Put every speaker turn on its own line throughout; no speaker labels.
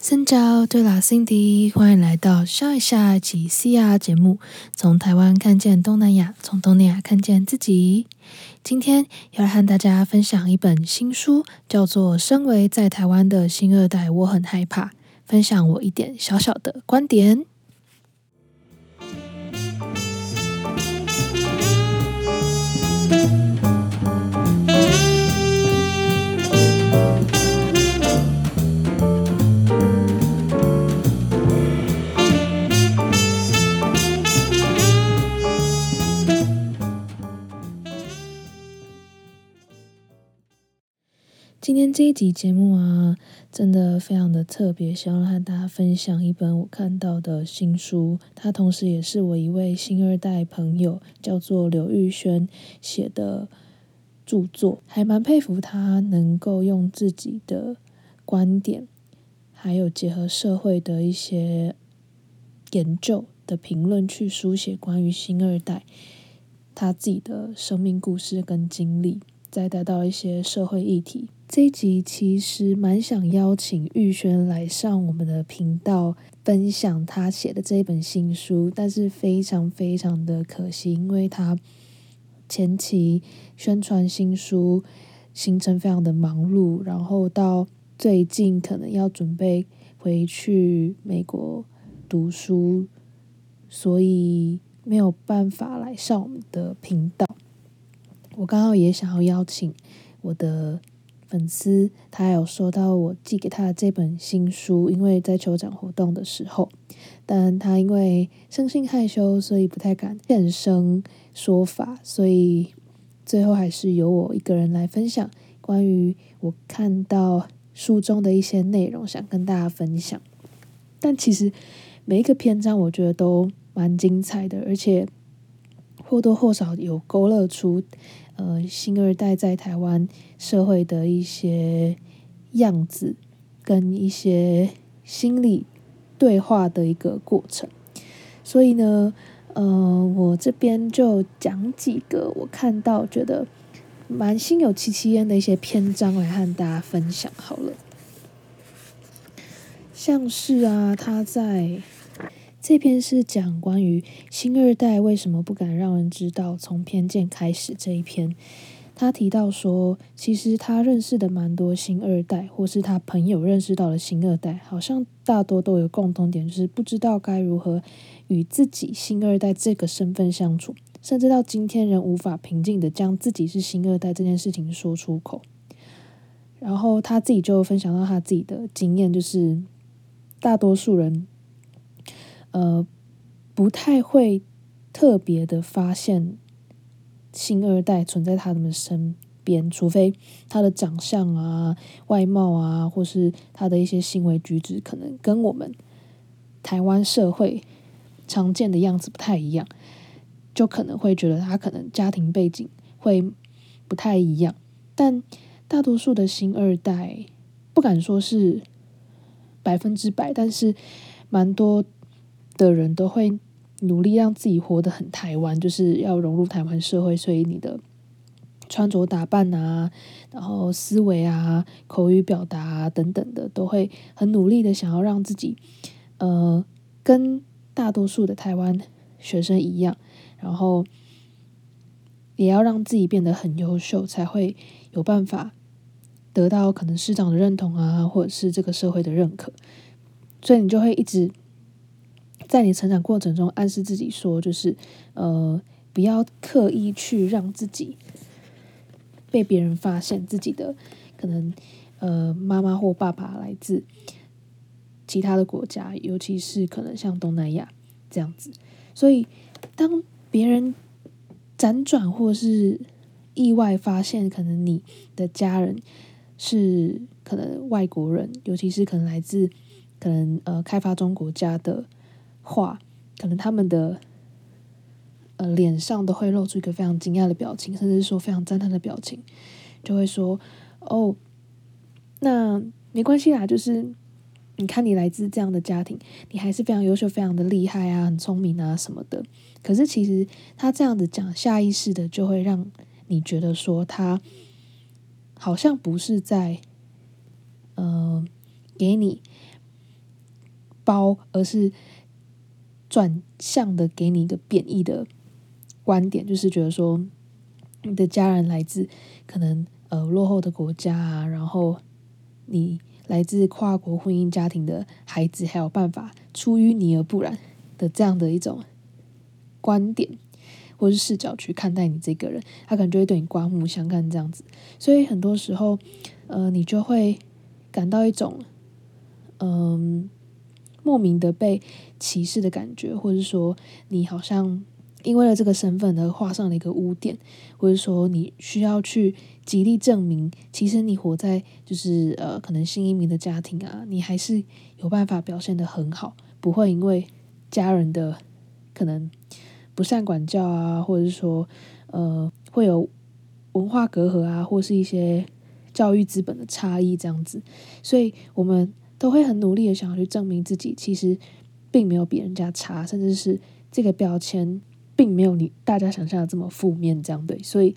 三角，对啦，Cindy，欢迎来到笑一下及 CR 节目，从台湾看见东南亚，从东南亚看见自己。今天要来和大家分享一本新书，叫做《身为在台湾的新二代，我很害怕》，分享我一点小小的观点。今天这一集节目啊，真的非常的特别，想要和大家分享一本我看到的新书。它同时也是我一位新二代朋友，叫做刘玉轩写的著作，还蛮佩服他能够用自己的观点，还有结合社会的一些研究的评论，去书写关于新二代他自己的生命故事跟经历，再带到一些社会议题。这一集其实蛮想邀请玉轩来上我们的频道分享他写的这本新书，但是非常非常的可惜，因为他前期宣传新书行程非常的忙碌，然后到最近可能要准备回去美国读书，所以没有办法来上我们的频道。我刚好也想要邀请我的。粉丝他有收到我寄给他的这本新书，因为在酋长活动的时候，但他因为生性害羞，所以不太敢现身说法，所以最后还是由我一个人来分享关于我看到书中的一些内容，想跟大家分享。但其实每一个篇章，我觉得都蛮精彩的，而且或多或少有勾勒出。呃，新二代在台湾社会的一些样子，跟一些心理对话的一个过程。所以呢，呃，我这边就讲几个我看到觉得蛮心有戚戚焉的一些篇章来和大家分享好了。像是啊，他在。这篇是讲关于新二代为什么不敢让人知道从偏见开始这一篇。他提到说，其实他认识的蛮多新二代，或是他朋友认识到的新二代，好像大多都有共同点，就是不知道该如何与自己新二代这个身份相处，甚至到今天仍无法平静的将自己是新二代这件事情说出口。然后他自己就分享到他自己的经验，就是大多数人。呃，不太会特别的发现新二代存在他们身边，除非他的长相啊、外貌啊，或是他的一些行为举止，可能跟我们台湾社会常见的样子不太一样，就可能会觉得他可能家庭背景会不太一样。但大多数的新二代，不敢说是百分之百，但是蛮多。的人都会努力让自己活得很台湾，就是要融入台湾社会，所以你的穿着打扮啊，然后思维啊、口语表达等等的，都会很努力的想要让自己，呃，跟大多数的台湾学生一样，然后也要让自己变得很优秀，才会有办法得到可能师长的认同啊，或者是这个社会的认可，所以你就会一直。在你成长过程中，暗示自己说，就是呃，不要刻意去让自己被别人发现自己的可能，呃，妈妈或爸爸来自其他的国家，尤其是可能像东南亚这样子。所以，当别人辗转或是意外发现，可能你的家人是可能外国人，尤其是可能来自可能呃开发中国家的。话，可能他们的呃脸上都会露出一个非常惊讶的表情，甚至说非常赞叹的表情，就会说：“哦，那没关系啦，就是你看你来自这样的家庭，你还是非常优秀、非常的厉害啊，很聪明啊什么的。”可是其实他这样子讲，下意识的就会让你觉得说他好像不是在呃给你包，而是转向的给你一个贬义的观点，就是觉得说你的家人来自可能呃落后的国家啊，然后你来自跨国婚姻家庭的孩子，还有办法出淤泥而不染的这样的一种观点或是视角去看待你这个人，他可能就会对你刮目相看这样子，所以很多时候呃你就会感到一种嗯。莫名的被歧视的感觉，或者说你好像因为了这个身份而画上了一个污点，或者说你需要去极力证明，其实你活在就是呃可能新移民的家庭啊，你还是有办法表现的很好，不会因为家人的可能不善管教啊，或者是说呃会有文化隔阂啊，或是一些教育资本的差异这样子，所以我们。都会很努力的想要去证明自己，其实并没有比人家差，甚至是这个标签并没有你大家想象的这么负面，这样对。所以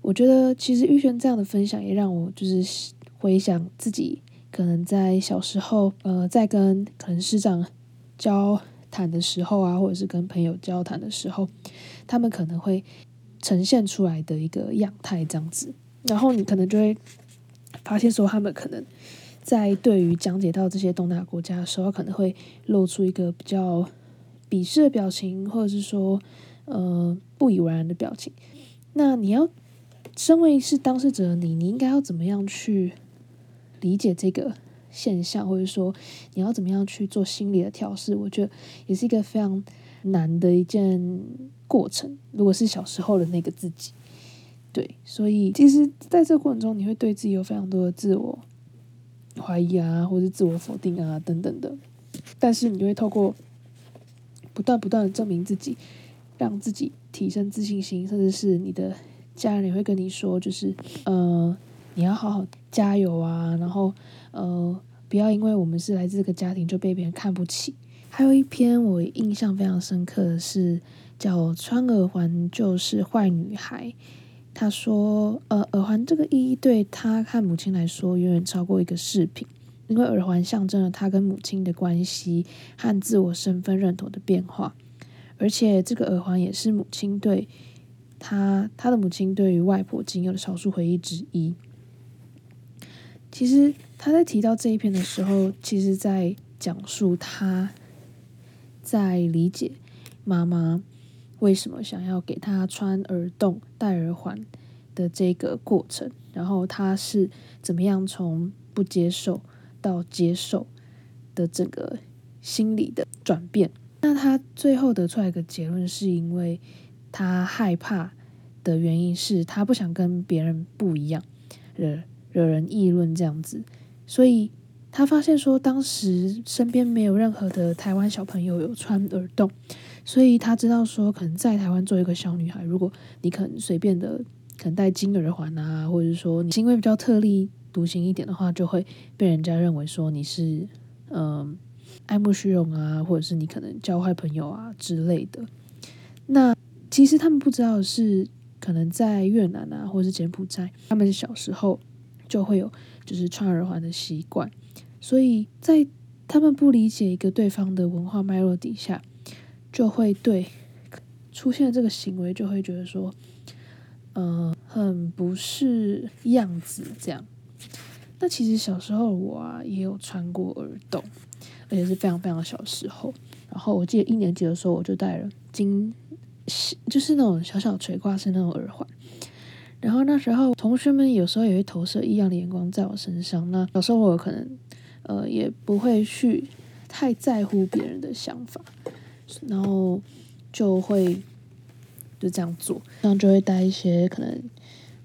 我觉得，其实玉轩这样的分享也让我就是回想自己可能在小时候，呃，在跟可能师长交谈的时候啊，或者是跟朋友交谈的时候，他们可能会呈现出来的一个样态这样子，然后你可能就会发现说，他们可能。在对于讲解到这些东南亚国家的时候，可能会露出一个比较鄙视的表情，或者是说呃不以为然的表情。那你要身为是当事者，你你应该要怎么样去理解这个现象，或者说你要怎么样去做心理的调试？我觉得也是一个非常难的一件过程。如果是小时候的那个自己，对，所以其实在这个过程中，你会对自己有非常多的自我。怀疑啊，或者是自我否定啊，等等的。但是你就会透过不断不断的证明自己，让自己提升自信心，甚至是你的家人也会跟你说，就是呃，你要好好加油啊，然后呃，不要因为我们是来自这个家庭就被别人看不起。还有一篇我印象非常深刻的是叫“穿耳环就是坏女孩”。他说：“呃，耳环这个意义对他和母亲来说远远超过一个饰品，因为耳环象征了他跟母亲的关系和自我身份认同的变化，而且这个耳环也是母亲对他他的母亲对于外婆仅有的少数回忆之一。其实他在提到这一篇的时候，其实在讲述他在理解妈妈。”为什么想要给他穿耳洞、戴耳环的这个过程？然后他是怎么样从不接受到接受的整个心理的转变？那他最后得出来一个结论，是因为他害怕的原因是他不想跟别人不一样，惹惹人议论这样子。所以他发现说，当时身边没有任何的台湾小朋友有穿耳洞。所以他知道说，可能在台湾做一个小女孩，如果你可能随便的，可能戴金耳环啊，或者说你行为比较特立独行一点的话，就会被人家认为说你是嗯爱慕虚荣啊，或者是你可能交坏朋友啊之类的。那其实他们不知道是，可能在越南啊，或者是柬埔寨，他们小时候就会有就是穿耳环的习惯，所以在他们不理解一个对方的文化脉络底下。就会对出现这个行为，就会觉得说，呃，很不是样子这样。那其实小时候我啊也有穿过耳洞，而且是非常非常小时候。然后我记得一年级的时候，我就戴了金，就是那种小小垂挂式那种耳环。然后那时候同学们有时候也会投射异样的眼光在我身上。那小时候我可能呃也不会去太在乎别人的想法。然后就会就这样做，这样就会戴一些可能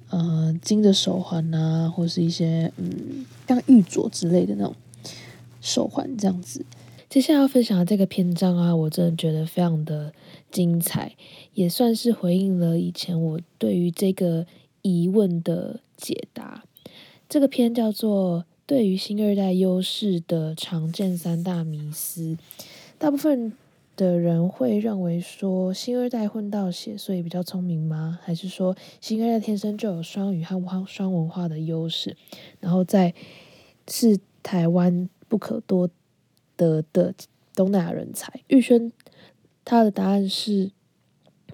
呃金的手环啊，或是一些嗯像玉镯之类的那种手环这样子。接下来要分享的这个篇章啊，我真的觉得非常的精彩，也算是回应了以前我对于这个疑问的解答。这个篇叫做《对于新二代优势的常见三大迷思》，大部分。的人会认为说，新二代混到血，所以比较聪明吗？还是说，新二代天生就有双语和双文化的优势，然后在是台湾不可多得的东南亚人才。玉轩他的答案是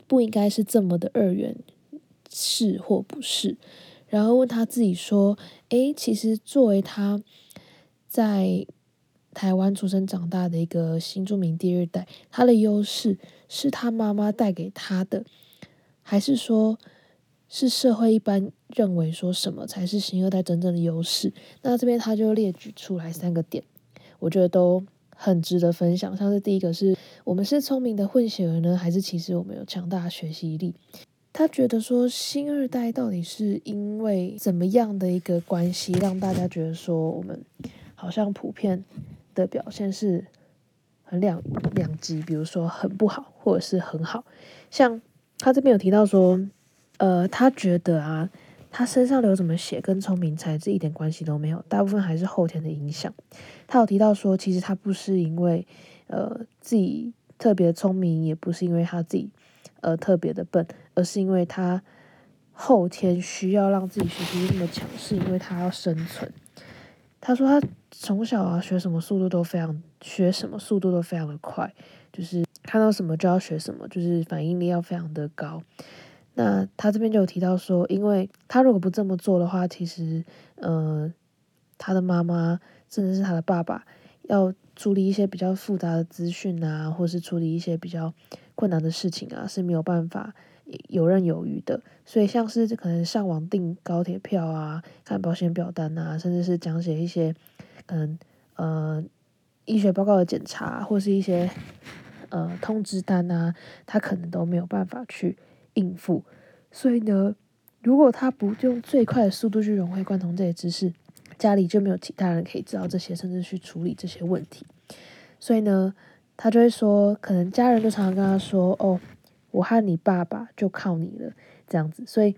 不应该是这么的二元，是或不是？然后问他自己说：“诶，其实作为他在台湾出生长大的一个新住民第二代，他的优势是他妈妈带给他的，还是说？”是社会一般认为说什么才是新二代真正的优势？那这边他就列举出来三个点，我觉得都很值得分享。像是第一个是我们是聪明的混血儿呢，还是其实我们有强大的学习力？他觉得说新二代到底是因为怎么样的一个关系，让大家觉得说我们好像普遍的表现是很两两极，比如说很不好，或者是很好。像他这边有提到说。呃，他觉得啊，他身上流什么血跟聪明才智一点关系都没有，大部分还是后天的影响。他有提到说，其实他不是因为呃自己特别聪明，也不是因为他自己呃特别的笨，而是因为他后天需要让自己学习那么强，是因为他要生存。他说他从小啊学什么速度都非常，学什么速度都非常的快，就是看到什么就要学什么，就是反应力要非常的高。那他这边就有提到说，因为他如果不这么做的话，其实，呃，他的妈妈甚至是他的爸爸，要处理一些比较复杂的资讯啊，或是处理一些比较困难的事情啊，是没有办法游刃有余的。所以，像是可能上网订高铁票啊，看保险表单啊，甚至是讲解一些，嗯呃，医学报告的检查，或是一些呃通知单啊，他可能都没有办法去。应付，所以呢，如果他不用最快的速度去融会贯通这些知识，家里就没有其他人可以知道这些，甚至去处理这些问题。所以呢，他就会说，可能家人就常常跟他说：“哦，我和你爸爸就靠你了。”这样子，所以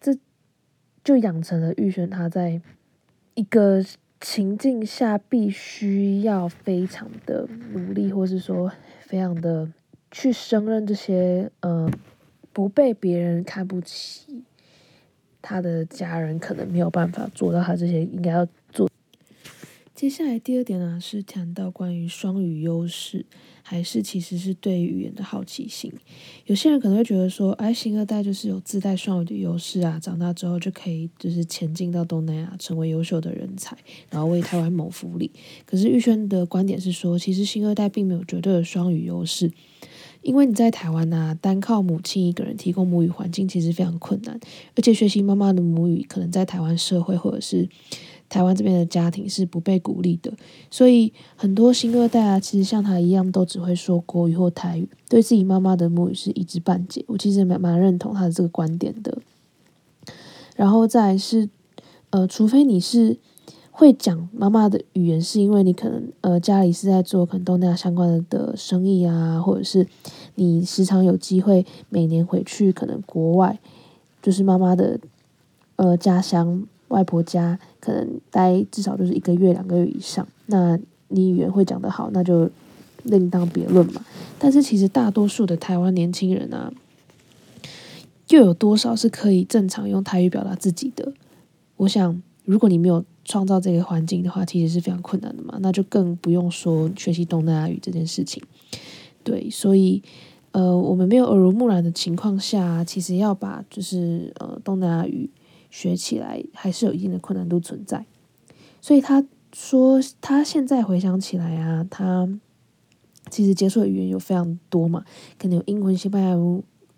这就养成了玉轩他在一个情境下必须要非常的努力，或是说非常的去胜任这些，嗯。不被别人看不起，他的家人可能没有办法做到他这些应该要。接下来第二点呢，是谈到关于双语优势，还是其实是对语言的好奇心。有些人可能会觉得说，哎，新二代就是有自带双语的优势啊，长大之后就可以就是前进到东南亚，成为优秀的人才，然后为台湾谋福利。可是玉轩的观点是说，其实新二代并没有绝对的双语优势。因为你在台湾呐，单靠母亲一个人提供母语环境其实非常困难，而且学习妈妈的母语，可能在台湾社会或者是台湾这边的家庭是不被鼓励的。所以很多新二代啊，其实像他一样，都只会说国语或台语，对自己妈妈的母语是一知半解。我其实蛮蛮认同他的这个观点的。然后再是，呃，除非你是。会讲妈妈的语言，是因为你可能呃家里是在做可能东南亚相关的生意啊，或者是你时常有机会每年回去可能国外，就是妈妈的呃家乡外婆家，可能待至少就是一个月两个月以上，那你语言会讲得好，那就另当别论嘛。但是其实大多数的台湾年轻人啊，又有多少是可以正常用台语表达自己的？我想，如果你没有。创造这个环境的话，其实是非常困难的嘛。那就更不用说学习东南亚语这件事情。对，所以呃，我们没有耳濡目染的情况下，其实要把就是呃东南亚语学起来，还是有一定的困难度存在。所以他说，他现在回想起来啊，他其实接触的语言有非常多嘛，可能有英文、西班牙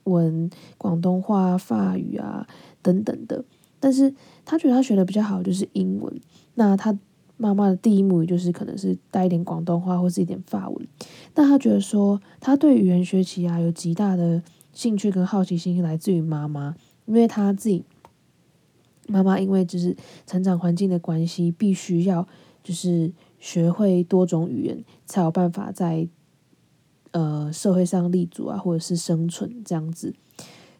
文、广东话、法语啊等等的。但是他觉得他学的比较好就是英文，那他妈妈的第一母语就是可能是带一点广东话或是一点法文，但他觉得说他对语言学习啊有极大的兴趣跟好奇心来自于妈妈，因为他自己妈妈因为就是成长环境的关系，必须要就是学会多种语言才有办法在呃社会上立足啊或者是生存这样子，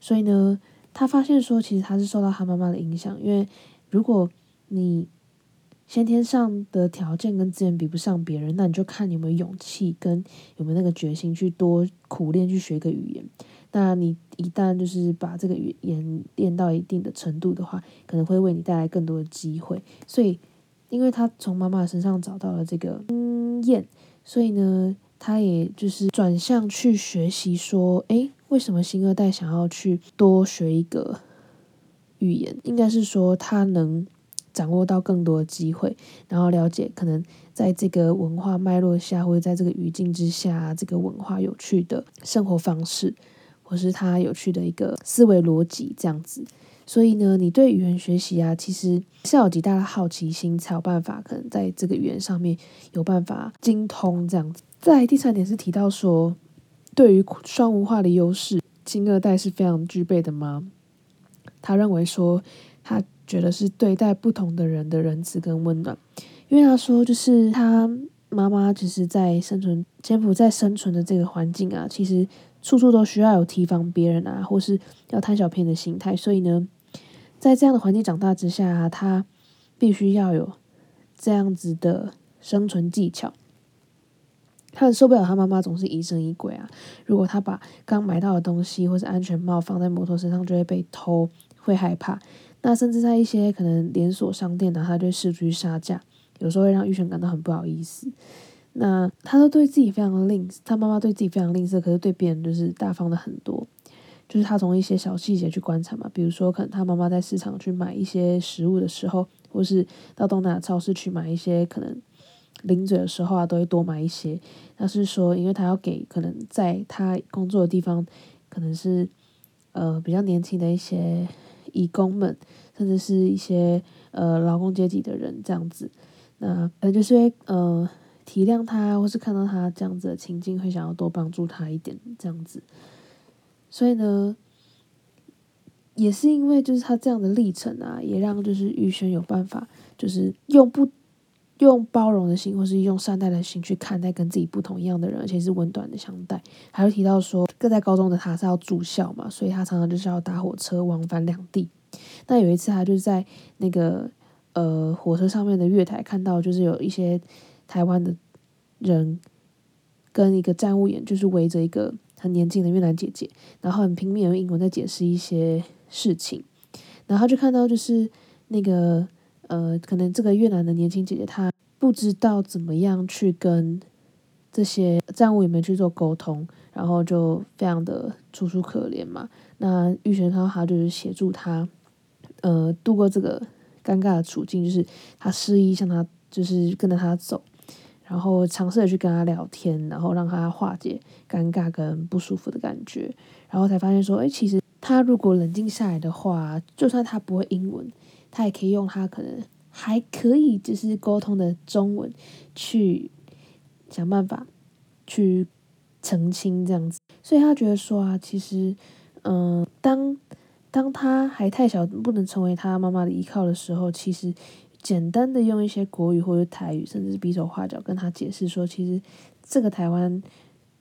所以呢。他发现说，其实他是受到他妈妈的影响，因为如果你先天上的条件跟资源比不上别人，那你就看你有没有勇气跟有没有那个决心去多苦练去学个语言。那你一旦就是把这个语言练到一定的程度的话，可能会为你带来更多的机会。所以，因为他从妈妈身上找到了这个经验，所以呢，他也就是转向去学习说，诶，为什么新二代想要去多学一个语言？应该是说他能掌握到更多的机会，然后了解可能在这个文化脉络下，或者在这个语境之下，这个文化有趣的生活方式，或是他有趣的一个思维逻辑这样子。所以呢，你对语言学习啊，其实是要有极大的好奇心，才有办法可能在这个语言上面有办法精通这样子。在第三点是提到说，对于双文化的优势，新二代是非常具备的吗？他认为说，他觉得是对待不同的人的仁慈跟温暖，因为他说就是他妈妈其实在生存柬埔寨生存的这个环境啊，其实处处都需要有提防别人啊，或是要贪小便宜的心态，所以呢。在这样的环境长大之下，他必须要有这样子的生存技巧。他很受不了他妈妈总是疑神疑鬼啊！如果他把刚买到的东西或是安全帽放在摩托身上，就会被偷，会害怕。那甚至在一些可能连锁商店呢，他就试图去杀价，有时候会让玉璇感到很不好意思。那他都对自己非常的吝啬，他妈妈对自己非常吝啬，可是对别人就是大方的很多。就是他从一些小细节去观察嘛，比如说可能他妈妈在市场去买一些食物的时候，或是到东南亚超市去买一些可能零嘴的时候啊，都会多买一些。那是说，因为他要给可能在他工作的地方，可能是呃比较年轻的一些义工们，甚至是一些呃劳工阶级的人这样子，那呃就是呃体谅他，或是看到他这样子的情境，会想要多帮助他一点这样子。所以呢，也是因为就是他这样的历程啊，也让就是玉轩有办法，就是用不用包容的心，或是用善待的心去看待跟自己不同一样的人，而且是温暖的相待。还有提到说，各在高中的他是要住校嘛，所以他常常就是要搭火车往返两地。那有一次，他就是在那个呃火车上面的月台看到，就是有一些台湾的人跟一个站务员，就是围着一个。很年轻的越南姐姐，然后很拼命用英文在解释一些事情，然后就看到就是那个呃，可能这个越南的年轻姐姐她不知道怎么样去跟这些站务员们去做沟通，然后就非常的楚楚可怜嘛。那玉璇看到她就是协助她，呃，度过这个尴尬的处境，就是他示意向他就是跟着他走。然后尝试着去跟他聊天，然后让他化解尴尬跟不舒服的感觉，然后才发现说，哎，其实他如果冷静下来的话，就算他不会英文，他也可以用他可能还可以就是沟通的中文去想办法去澄清这样子。所以他觉得说啊，其实，嗯，当当他还太小，不能成为他妈妈的依靠的时候，其实。简单的用一些国语或者台语，甚至是比手画脚跟他解释说，其实这个台湾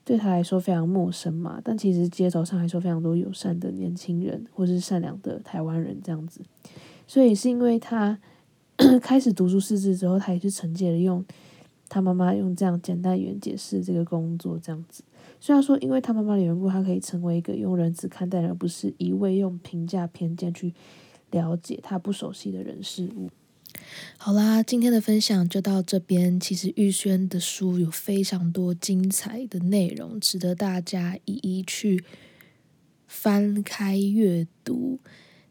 对他来说非常陌生嘛。但其实街头上还说非常多友善的年轻人，或是善良的台湾人这样子。所以是因为他 开始读书识字之后，他也是承接了用他妈妈用这样简单语言解释这个工作这样子。虽然说因为他妈妈的缘故，他可以成为一个用仁慈看待，而不是一味用评价偏见去了解他不熟悉的人事物。好啦，今天的分享就到这边。其实玉轩的书有非常多精彩的内容，值得大家一一去翻开阅读。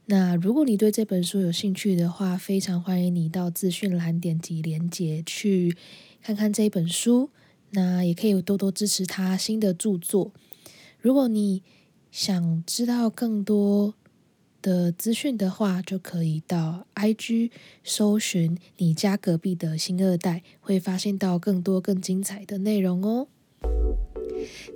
那如果你对这本书有兴趣的话，非常欢迎你到资讯栏点击连接去看看这本书。那也可以多多支持他新的著作。如果你想知道更多，的资讯的话，就可以到 IG 搜寻你家隔壁的新二代，会发现到更多更精彩的内容哦。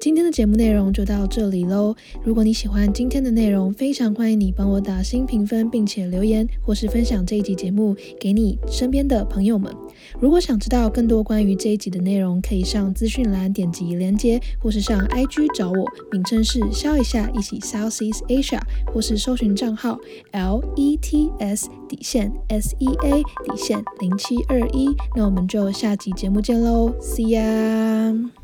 今天的节目内容就到这里喽。如果你喜欢今天的内容，非常欢迎你帮我打新评分，并且留言或是分享这一集节目给你身边的朋友们。如果想知道更多关于这一集的内容，可以上资讯栏点击连接，或是上 IG 找我，名称是笑一下一起 Southeast Asia，或是搜寻账号 L E T S 底线 S E A 底线零七二一。那我们就下集节目见喽，See ya。